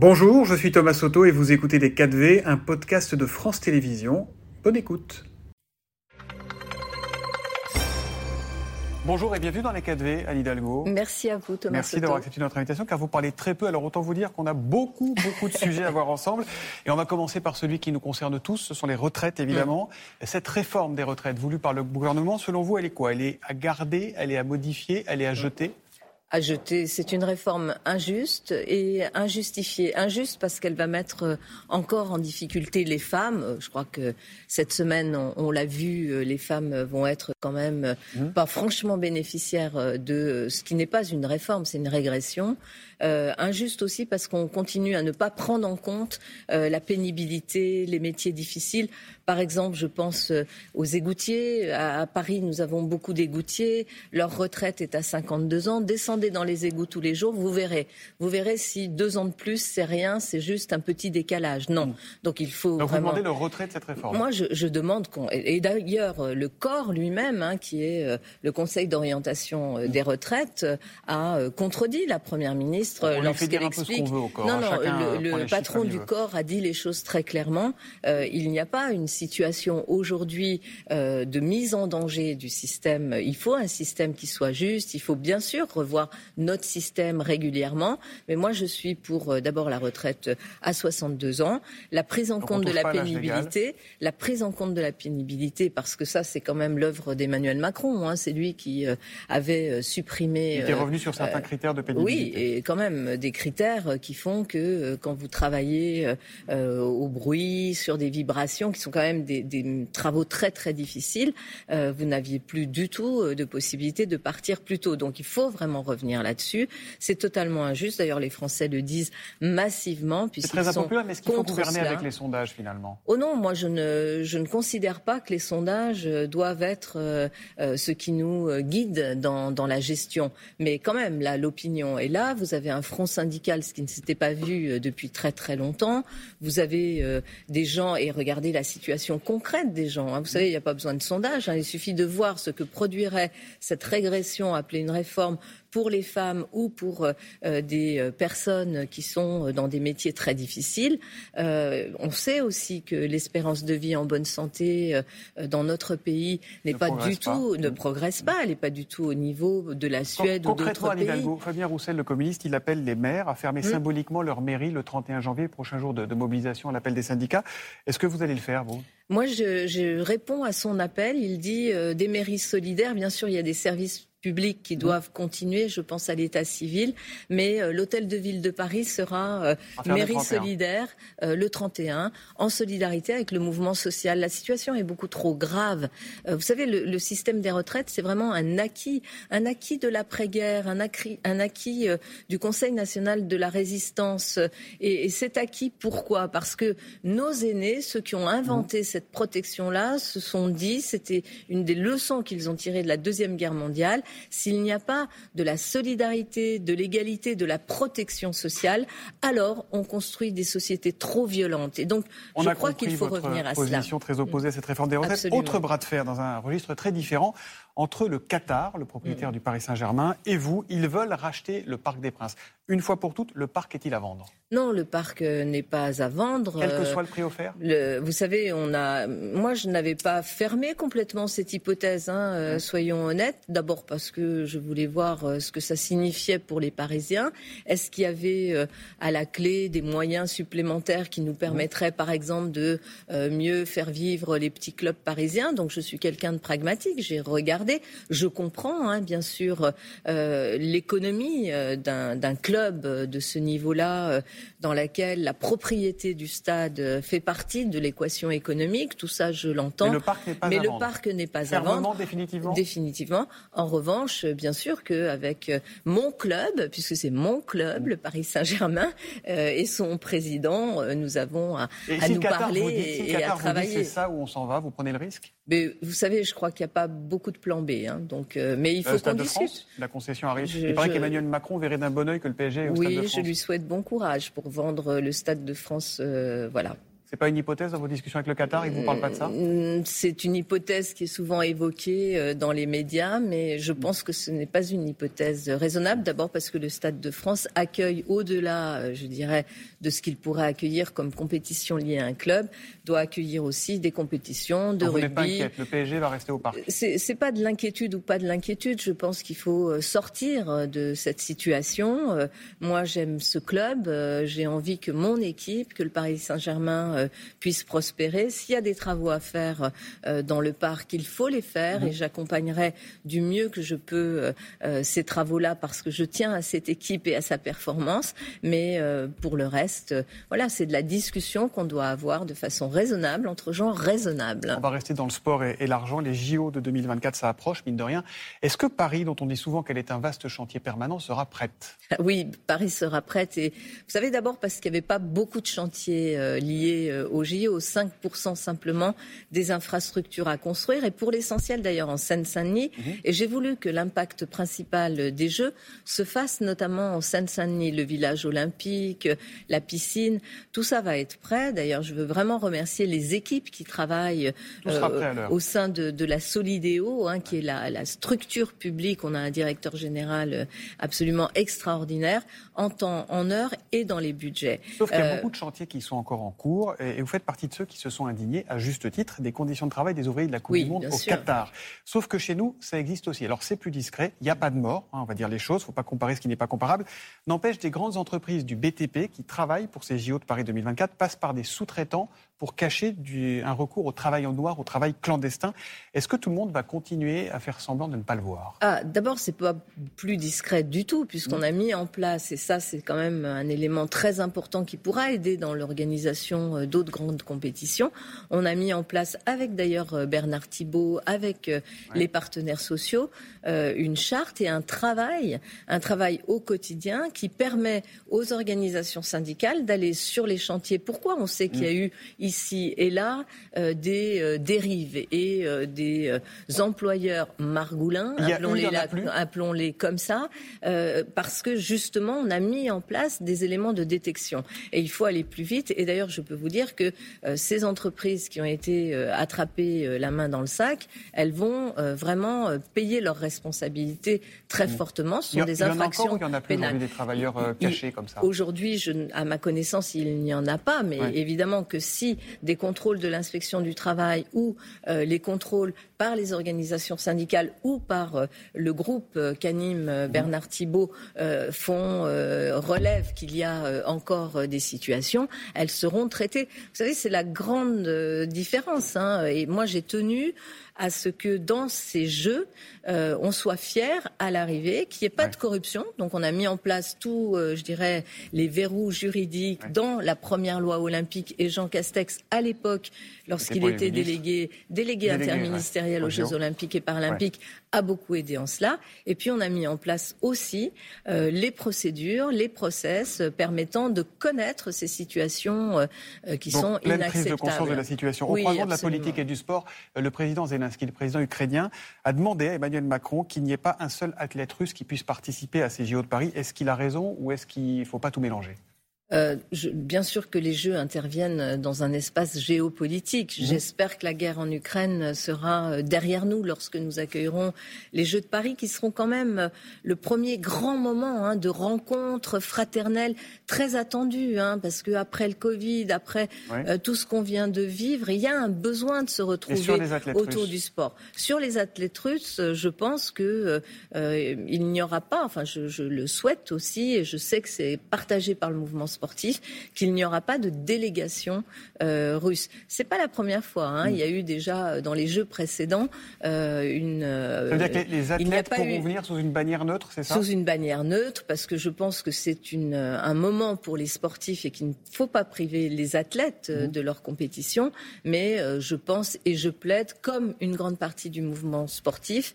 Bonjour, je suis Thomas Soto et vous écoutez Les 4V, un podcast de France Télévisions. Bonne écoute. Bonjour et bienvenue dans les 4V, Anne Hidalgo. Merci à vous, Thomas. Merci d'avoir accepté notre invitation, car vous parlez très peu. Alors autant vous dire qu'on a beaucoup, beaucoup de sujets à voir ensemble. Et on va commencer par celui qui nous concerne tous, ce sont les retraites, évidemment. Mm. Cette réforme des retraites voulue par le gouvernement, selon vous, elle est quoi? Elle est à garder, elle est à modifier, elle est à jeter? À jeter. C'est une réforme injuste et injustifiée. Injuste parce qu'elle va mettre euh, encore en difficulté les femmes. Euh, je crois que cette semaine, on, l'a vu, euh, les femmes vont être quand même mmh. pas franchement bénéficiaires de ce qui n'est pas une réforme, c'est une régression. Euh, injuste aussi parce qu'on continue à ne pas prendre en compte euh, la pénibilité, les métiers difficiles. Par exemple, je pense euh, aux égoutiers. À, Paris, nous avons beaucoup d'égoutiers. Leur retraite est à 52 ans. Descendez dans les égouts tous les jours, vous verrez. Vous verrez si deux ans de plus, c'est rien, c'est juste un petit décalage. Non. Donc il faut Donc vraiment... vous demandez le retrait de cette réforme Moi, je, je demande qu'on... Et d'ailleurs, le corps lui-même, hein, qui est le Conseil d'orientation des retraites, a contredit la Première ministre lorsqu'elle explique. non, hein. non, le, patron du corps a dit les choses très clairement. Euh, il n'y a pas une situation aujourd'hui euh, de mise en danger du système. Il faut un système qui soit juste. Il faut bien sûr revoir notre système régulièrement. Mais moi, je suis pour euh, d'abord la retraite à 62 ans, la prise en compte de la pénibilité, la prise en compte de la pénibilité, parce que ça, c'est quand même l'œuvre d'Emmanuel Macron. Hein. C'est lui qui avait supprimé. Il était revenu sur certains critères de pénibilité. Oui, et quand même des critères qui font que euh, quand vous travaillez euh, au bruit, sur des vibrations, qui sont quand même des, travaux très très difficiles, euh, vous n'aviez plus du tout de possibilité de partir plus tôt. Donc il faut vraiment revenir là-dessus. C'est totalement injuste. D'ailleurs, les Français le disent massivement. C'est très impopulaire, mais est-ce qu'il faut gouverner avec les sondages finalement? Oh non, moi je ne, je ne considère pas que les sondages doivent être ce qui nous guide dans, dans la gestion. Mais quand même, là, l'opinion est là. Vous avez un front syndical, ce qui ne s'était pas vu euh, depuis très très longtemps. Vous avez euh, des gens, et regardez la situation concrète des gens. Hein. Vous savez, il n'y a pas besoin de sondage. Hein. Il suffit de voir ce que produirait cette régression appelée une réforme pour les femmes ou pour euh, euh, des euh, personnes qui sont dans des métiers très difficiles. on sait aussi que l'espérance de vie en bonne santé dans notre pays n'est pas du tout, ne progresse pas. Elle n'est pas du tout au niveau de la Suède ou d'autres pays. Hidalgo, Fabien Roussel, le communiste, il appelle les maires à fermer hum. symboliquement leur mairie le 31 janvier, prochain jour de, de mobilisation à l'appel des syndicats. Est-ce que vous allez le faire, vous? Moi, je, je, réponds à son appel. Il dit des mairies solidaires. Bien sûr, il y a des services publics qui doivent continuer. Je pense à l'état civil. Mais euh, l'hôtel de ville de Paris sera euh, mairie solidaire euh, le 31 en solidarité avec le mouvement social. La situation est beaucoup trop grave. vous savez, le, système des retraites, c'est vraiment un acquis, un acquis de l'après-guerre, un acquis, un acquis du Conseil national de la résistance. Et, et cet acquis, pourquoi? Parce que nos aînés, ceux qui ont inventé mmh. cette protection-là, se sont dit, c'était une des leçons qu'ils ont tirées de la Deuxième Guerre mondiale, s'il n'y a pas de la solidarité, de l'égalité, de la protection sociale, alors on construit des sociétés trop violentes. Et donc, je crois qu'il faut revenir à cela. position très opposée à cette réforme des retraites. Autre bras de fer dans un registre très différent entre le Qatar, le propriétaire mm. du Paris Saint-Germain, et vous. Ils veulent racheter le Parc des Princes. Une fois pour toutes, le parc est-il à vendre? Non, le parc euh, n'est pas à vendre. Quel que euh, soit le prix offert? Vous savez, on a. Moi, je n'avais pas fermé complètement cette hypothèse. Hein, euh, mm. Soyons honnêtes. D'abord parce que je voulais voir ce que ça signifiait pour les Parisiens. Est-ce qu'il y avait à la clé des moyens supplémentaires qui nous permettraient, par exemple, de mieux faire vivre les petits clubs parisiens? Donc, je suis quelqu'un de pragmatique. J'ai regardé je comprends, hein, bien sûr, euh, l'économie euh, d'un club de ce niveau-là, euh, dans laquelle la propriété du stade fait partie de l'équation économique. Tout ça, je l'entends. Mais le parc n'est pas Mais à le vendre. parc n'est pas à vendre. définitivement. Définitivement. En revanche, bien sûr qu'avec mon club, puisque c'est mon club, le Paris Saint-Germain, et son président, nous avons à, nous parler et, à travailler. C'est ça où on s'en va. Vous prenez le risque? Mais vous savez, je crois qu'il n'y a pas beaucoup de plans Hein, donc, euh, mais il faut qu'on discute. la concession arrive. il paraît qu'Emmanuel Macron verrait d'un bon oeil que le PSG est au oui, Stade de France. Oui, je lui souhaite bon courage pour vendre le Stade de France. Euh, voilà. C'est pas une hypothèse dans vos discussions avec le Qatar Ils ne vous parlent pas de ça? Mm, C'est une hypothèse qui est souvent évoquée euh, dans les médias, mais je pense que ce n'est pas une hypothèse raisonnable. D'abord parce que le Stade de France accueille, au-delà, euh, je dirais, de ce qu'il pourrait accueillir comme compétition liée à un club, doit accueillir aussi des compétitions de rugby. Pas inquiète. Le PSG va rester au parc. C'est pas de l'inquiétude ou pas de l'inquiétude. Je pense qu'il faut euh, sortir de cette situation. Moi, j'aime ce club. J'ai envie que mon équipe, que le Paris Saint-Germain euh, puisse prospérer. S'il y a des travaux à faire euh, dans le parc, il faut les faire et j'accompagnerai du mieux que je peux euh, ces travaux-là parce que je tiens à cette équipe et à sa performance. Mais pour le reste, voilà, c'est de la discussion qu'on doit avoir de façon raisonnable entre gens raisonnables. On va rester dans le sport et, l'argent. Les JO de 2024, ça approche, mine de rien. Est-ce que Paris, dont on dit souvent qu'elle est un vaste chantier permanent, sera prête? Oui, Paris sera prête. Et vous savez d'abord parce qu'il n'y avait pas beaucoup de chantiers liés euh, au JO, 5% simplement des infrastructures à construire, et pour l'essentiel d'ailleurs en Seine-Saint-Denis. Mhm. Et j'ai voulu que l'impact principal des Jeux se fasse notamment en Seine-Saint-Denis, le village olympique, la piscine, tout ça va être prêt. D'ailleurs, je veux vraiment remercier les équipes qui travaillent euh, au sein de, la Solidéo, hein, qui est la, la, structure publique. On a un directeur général euh, absolument extraordinaire en temps, en heure et dans les budgets. Sauf qu'il y a beaucoup de chantiers qui sont encore en cours et vous faites partie de ceux qui se sont indignés, à juste titre, des conditions de travail des ouvriers de la Coupe du Monde au Qatar. Sauf que chez nous, ça existe aussi. Alors c'est plus discret, il n'y a pas de mort, hein, on va dire les choses, il ne faut pas comparer ce qui n'est pas comparable. N'empêche, des grandes entreprises du BTP qui travaillent pour ces JO de Paris 2024 passent par des sous-traitants pour cacher un recours au travail en noir, au travail clandestin. Est-ce que tout le monde va continuer à faire semblant de ne pas le voir? Ah, D'abord, c'est pas plus discret du tout, puisqu'on a mis en place, et ça c'est quand même un élément très important qui pourra aider dans l'organisation euh, d'autres grandes compétitions. On a mis en place, avec d'ailleurs euh, Bernard Thibault, avec euh, les partenaires sociaux, une charte et un travail, un travail au quotidien qui permet aux organisations syndicales d'aller sur les chantiers. Pourquoi on sait qu'il y a mm. eu ici et là euh, des euh, dérives et euh, des employeurs margoulins, appelons-les, comme ça, parce que justement on a mis en place des éléments de détection. Et il faut aller plus vite. Et d'ailleurs, je peux vous dire que ces entreprises qui ont été attrapées la main dans le sac, elles vont vraiment payer leurs responsabilités très mmh. fortement. Ce sont des infractions il y en a, pénales. des travailleurs cachés comme ça. Aujourd'hui, à ma connaissance, il n'y en a pas, mais évidemment que si des contrôles de l'inspection du travail ou euh, les contrôles par les organisations syndicales ou par euh, le groupe euh, qu'anime Bernard Thibault font relève qu'il y a encore des situations, elles seront traitées. Vous savez, c'est la grande différence. Hein. et moi, j'ai tenu à ce que dans ces jeux, euh, on soit fier à l'arrivée, qu'il n'y ait pas de corruption. Donc on a mis en place tous, euh, je dirais, les verrous juridiques dans la première loi olympique. Et Jean Castex, à l'époque, lorsqu'il était délégué, délégué, interministériel aux Jeux olympiques et paralympiques, a beaucoup aidé en cela. Et puis on a mis en place aussi euh, les procédures, les process permettant de connaître ces situations qui sont pleine inacceptables. prise de conscience de la situation. Au croisement de la politique et du sport, le président Zelensky, le président ukrainien, a demandé à Emmanuel Macron qu'il n'y ait pas un seul athlète russe qui puisse participer à ces JO de Paris. Est-ce qu'il a raison ou est-ce qu'il ne faut pas tout mélanger? Euh, bien sûr que les Jeux interviennent dans un espace géopolitique. Mhm. J'espère que la guerre en Ukraine sera euh, derrière nous lorsque nous accueillerons les Jeux de Paris, qui seront quand même euh, le premier grand moment hein, de rencontre fraternelle très attendu, hein, parce que après le Covid, après tout ce qu'on vient de vivre, il y a un besoin de se retrouver autour du sport. Sur les athlètes russes, je pense que il n'y aura pas, enfin je, je, le souhaite aussi, et je sais que c'est partagé par le mouvement sportif qu'il n'y aura pas de délégation euh, russe. C'est pas la première fois. Hein. Mm. Il y a eu déjà euh, dans les Jeux précédents euh, une. ça veut dire que les athlètes pourront venir sous une bannière neutre, c'est ça? Sous une bannière neutre, parce que je pense que c'est un moment pour les sportifs et qu'il ne faut pas priver les athlètes mm. de leur compétition. Mais je pense et je plaide, comme une grande partie du mouvement sportif,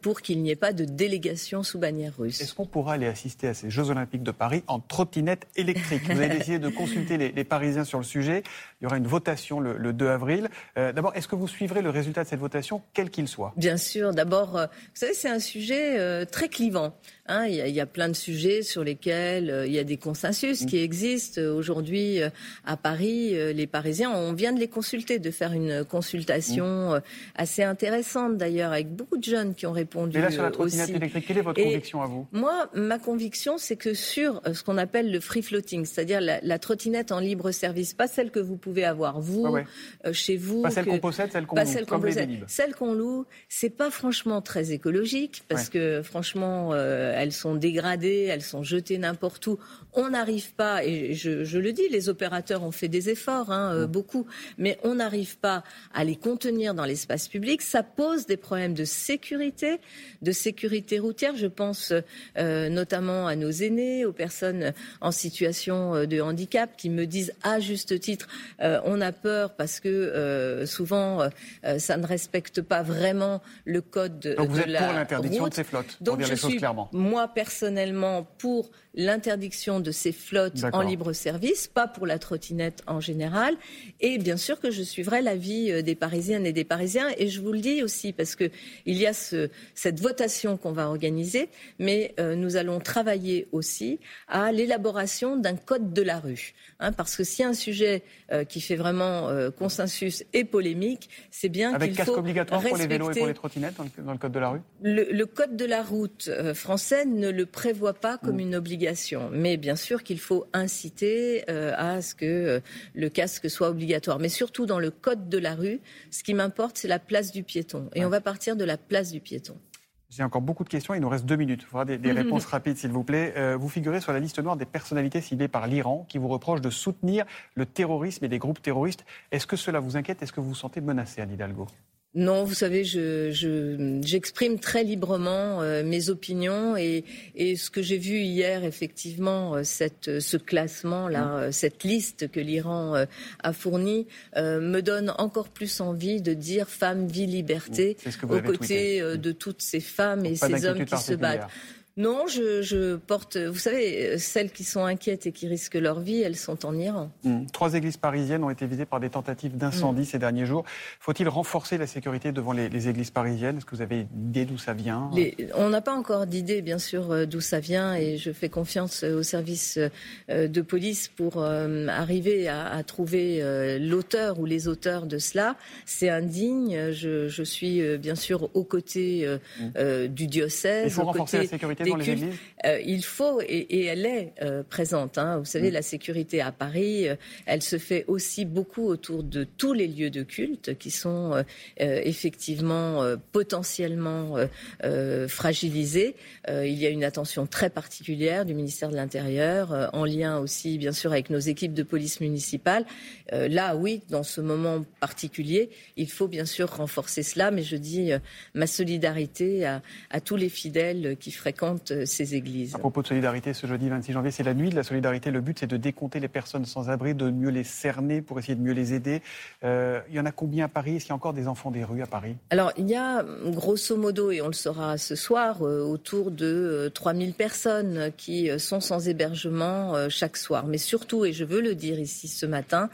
pour qu'il n'y ait pas de délégation sous bannière russe. Est-ce qu'on pourra aller assister à ces Jeux Olympiques de Paris en trottinette électrique? Vous avez décidé de consulter les, Parisiens sur le sujet. Il y aura une votation le, 2 avril. Euh, d'abord, est-ce que vous suivrez le résultat de cette votation, quel qu'il soit? Bien sûr. D'abord, vous savez, c'est un sujet très clivant. Hein, il, y a, plein de sujets sur lesquels euh, il y a des consensus qui existent. Aujourd'hui, euh, à Paris, euh, les Parisiens, on vient de les consulter, de faire une consultation assez intéressante d'ailleurs, avec beaucoup de jeunes qui ont répondu. Et là, sur la trottinette électrique, quelle est votre conviction à vous? Moi, ma conviction, c'est que sur ce qu'on appelle le free floating, c'est-à-dire la, trottinette en libre service, pas celle que vous pouvez avoir vous, chez vous. Pas celle qu'on possède, celle qu'on loue. Celle qu'on. Celle qu'on loue, c'est pas franchement très écologique, parce que franchement, elles sont dégradées, elles sont jetées n'importe où. On n'arrive pas, et je, le dis, les opérateurs ont fait des efforts, hein, euh, beaucoup, mais on n'arrive pas à les contenir dans l'espace public. Ça pose des problèmes de sécurité, de sécurité routière. Je pense euh, notamment à nos aînés, aux personnes en situation euh, de handicap qui me disent à juste titre, on a peur parce que souvent ça ne respecte pas vraiment le code de, Donc vous êtes la pour l'interdiction de ces flottes, pour Donc dire je les choses suis, clairement. Moi personnellement pour l'interdiction de ces flottes en libre service, pas pour la trottinette en général. Et bien sûr que je suivrai l'avis euh, des Parisiennes et des Parisiens. Et je vous le dis aussi parce que il y a ce, cette votation qu'on va organiser, mais euh, nous allons travailler aussi à l'élaboration d'un code de la rue. Hein, parce que a un sujet euh, qui fait vraiment consensus et polémique, c'est bien qu'il faut Avec casque obligatoire pour les vélos et pour les trottinettes dans le, code de la rue? Le, code de la route français ne le prévoit pas comme mm. une obligation mais bien sûr qu'il faut inciter euh, à ce que euh, le casque soit obligatoire. Mais surtout dans le code de la rue, ce qui m'importe, c'est la place du piéton. Et on va partir de la place du piéton. J'ai encore beaucoup de questions, il nous reste deux minutes. Il faudra des, réponses rapides, s'il vous plaît. Euh, vous figurez sur la liste noire des personnalités ciblées par l'Iran qui vous reprochent de soutenir le terrorisme et des groupes terroristes. Est-ce que cela vous inquiète? Est-ce que vous vous sentez menacé, Anne Hidalgo? Non, vous savez, j'exprime je, très librement euh, mes opinions et, et ce que j'ai vu hier, effectivement, euh, cette, ce classement-là, mm. euh, cette liste que l'Iran a fournie, me donne encore plus envie de dire femme, vie, liberté, mm. aux côtés de toutes ces femmes et ces hommes qui se battent. Non, je, porte. Vous savez, celles qui sont inquiètes et qui risquent leur vie, elles sont en Iran. Hmm. Trois églises parisiennes ont été visées par des tentatives d'incendie hmm. ces derniers jours. Faut-il renforcer la sécurité devant les, églises parisiennes? Est-ce que vous avez une idée d'où ça vient? On n'a pas encore d'idée, bien sûr, euh, d'où ça vient, et je fais confiance euh, aux services euh, de police pour arriver à, trouver l'auteur ou les auteurs de cela. C'est indigne. Je, suis bien sûr aux côtés hmm. du diocèse. Il faut renforcer la sécurité euh, il faut, et, elle est euh, présente. Hein. Vous savez, mm. la sécurité à Paris, euh, elle se fait aussi beaucoup autour de tous les lieux de culte qui sont effectivement potentiellement fragilisés. il y a une attention très particulière du ministère de l'Intérieur, en lien aussi, bien sûr, avec nos équipes de police municipale. là, oui, dans ce moment particulier, il faut bien sûr renforcer cela, mais je dis ma solidarité à tous les fidèles qui fréquentent euh, ces églises. À propos de solidarité, ce jeudi 26 janvier, c'est la nuit de la solidarité. Le but, c'est de décompter les personnes sans abri, de mieux les cerner pour essayer de mieux les aider. Euh, il y en a combien à Paris? Est-ce qu'il y a encore des enfants des rues à Paris? Alors, il y a grosso modo, et on le saura ce soir, euh, autour de 3000 personnes qui sont sans hébergement chaque soir. Mais surtout, et je veux le dire ici ce matin,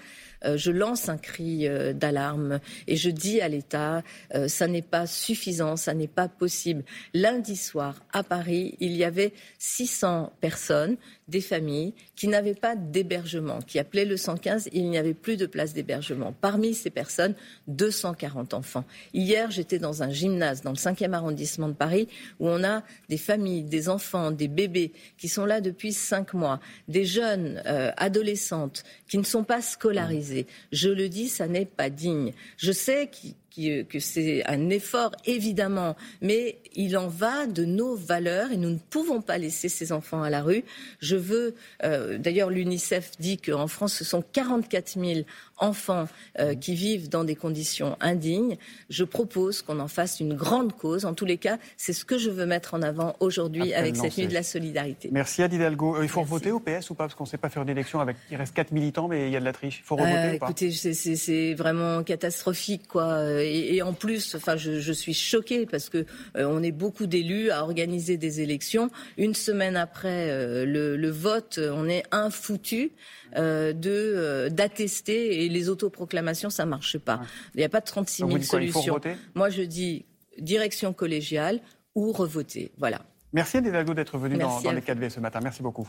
je lance un cri euh, d'alarme et je dis à l'État, euh, ça n'est pas suffisant, ça n'est pas possible. Lundi soir, à Paris, il y avait 600 personnes des familles qui n'avaient pas d'hébergement, qui appelaient le 115, il n'y avait plus de place d'hébergement. Parmi ces personnes, 240 enfants. Hier, j'étais dans un gymnase dans le 5e arrondissement de Paris où on a des familles, des enfants, des bébés qui sont là depuis cinq mois, des jeunes euh, adolescentes qui ne sont pas scolarisées. Je le dis, ça n'est pas digne. Je sais qu'il euh, que c'est un effort, évidemment, mais il en va de nos valeurs et nous ne pouvons pas laisser ces enfants à la rue. Je veux, euh, d'ailleurs, l'UNICEF dit qu'en France, ce sont 44 000 enfants euh, qui vivent dans des conditions indignes. Je propose qu'on en fasse une grande cause. En tous les cas, c'est ce que je veux mettre en avant aujourd'hui avec cette nuit de la solidarité. Merci à Hidalgo. il faut voter au PS ou pas? Parce qu'on ne sait pas faire une élection avec. Il reste 4 militants, mais il y a de la triche. Il faut revoter ou pas? Écoutez, c'est vraiment catastrophique, quoi et, en plus, enfin, je, suis choquée parce que on est beaucoup d'élus à organiser des élections. Une semaine après le, vote, on est infoutu de d'attester et les autoproclamations, ça marche pas. Il n'y a pas de 36 000 solutions. Moi, je dis direction collégiale ou revoter. Voilà. Merci Anne d'être venue dans, les 4V ce matin. Merci beaucoup.